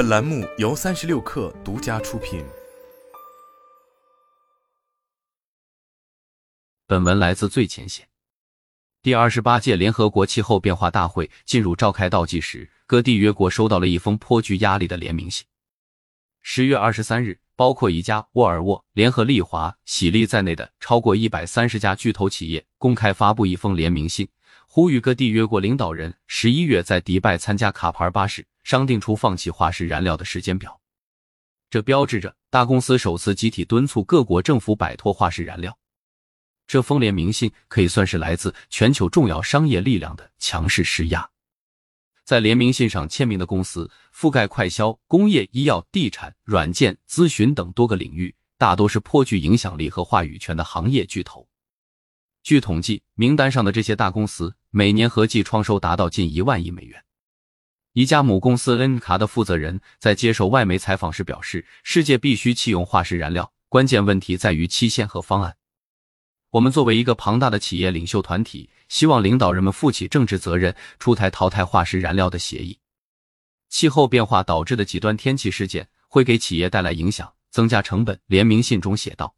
本栏目由三十六氪独家出品。本文来自最前线。第二十八届联合国气候变化大会进入召开倒计时，各缔约国收到了一封颇具压力的联名信。十月二十三日，包括宜家、沃尔沃、联合利华、喜力在内的超过一百三十家巨头企业公开发布一封联名信。呼吁各缔约国领导人十一月在迪拜参加卡牌巴士商定出放弃化石燃料的时间表。这标志着大公司首次集体敦促各国政府摆脱化石燃料。这封联名信可以算是来自全球重要商业力量的强势施压。在联名信上签名的公司覆盖快销、工业、医药、地产、软件、咨询等多个领域，大多是颇具影响力和话语权的行业巨头。据统计，名单上的这些大公司每年合计创收达到近一万亿美元。一家母公司恩卡的负责人在接受外媒采访时表示：“世界必须弃用化石燃料，关键问题在于期限和方案。我们作为一个庞大的企业领袖团体，希望领导人们负起政治责任，出台淘汰化石燃料的协议。气候变化导致的极端天气事件会给企业带来影响，增加成本。”联名信中写道。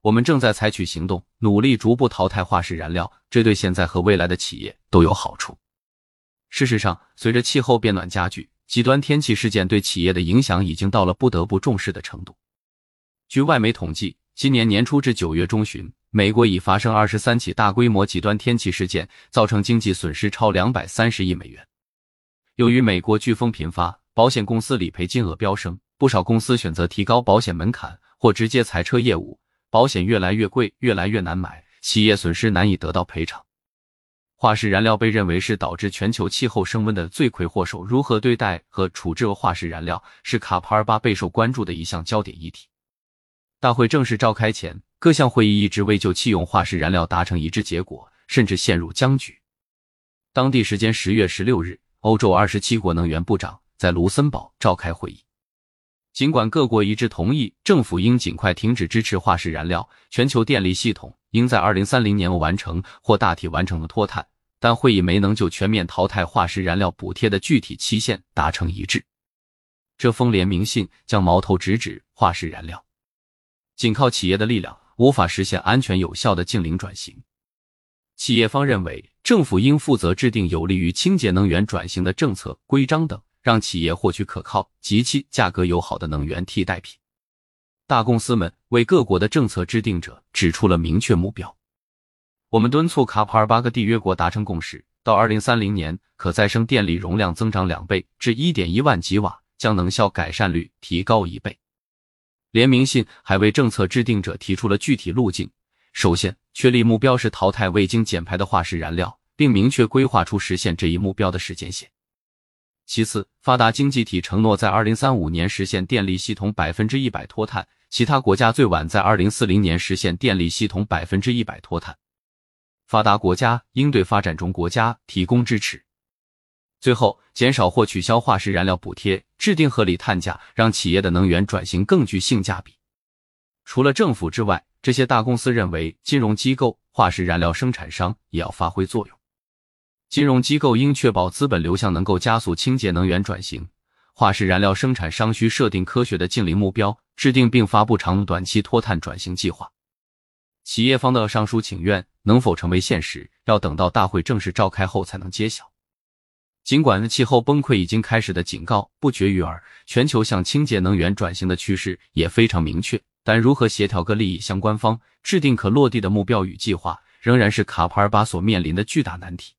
我们正在采取行动，努力逐步淘汰化石燃料，这对现在和未来的企业都有好处。事实上，随着气候变暖加剧，极端天气事件对企业的影响已经到了不得不重视的程度。据外媒统计，今年年初至九月中旬，美国已发生二十三起大规模极端天气事件，造成经济损失超两百三十亿美元。由于美国飓风频发，保险公司理赔金额飙升，不少公司选择提高保险门槛或直接裁撤业务。保险越来越贵，越来越难买，企业损失难以得到赔偿。化石燃料被认为是导致全球气候升温的罪魁祸首，如何对待和处置化石燃料是卡帕尔巴备受关注的一项焦点议题。大会正式召开前，各项会议一直未就弃用化石燃料达成一致结果，甚至陷入僵局。当地时间十月十六日，欧洲二十七国能源部长在卢森堡召开会议。尽管各国一致同意政府应尽快停止支持化石燃料，全球电力系统应在二零三零年完成或大体完成的脱碳，但会议没能就全面淘汰化石燃料补贴的具体期限达成一致。这封联名信将矛头直指化石燃料，仅靠企业的力量无法实现安全有效的净零转型。企业方认为，政府应负责制定有利于清洁能源转型的政策规章等。让企业获取可靠、极其价格友好的能源替代品。大公司们为各国的政策制定者指出了明确目标。我们敦促卡帕尔巴个缔约国达成共识，到二零三零年，可再生电力容量增长两倍至一点一万吉瓦，将能效改善率提高一倍。联名信还为政策制定者提出了具体路径。首先，确立目标是淘汰未经减排的化石燃料，并明确规划出实现这一目标的时间线。其次，发达经济体承诺在二零三五年实现电力系统百分之一百脱碳，其他国家最晚在二零四零年实现电力系统百分之一百脱碳。发达国家应对发展中国家提供支持。最后，减少或取消化石燃料补贴，制定合理碳价，让企业的能源转型更具性价比。除了政府之外，这些大公司认为，金融机构、化石燃料生产商也要发挥作用。金融机构应确保资本流向能够加速清洁能源转型，化石燃料生产商需设定科学的净零目标，制定并发布长短期脱碳转型计划。企业方的上述请愿能否成为现实，要等到大会正式召开后才能揭晓。尽管气候崩溃已经开始的警告不绝于耳，全球向清洁能源转型的趋势也非常明确，但如何协调各利益相关方，制定可落地的目标与计划，仍然是卡帕尔巴所面临的巨大难题。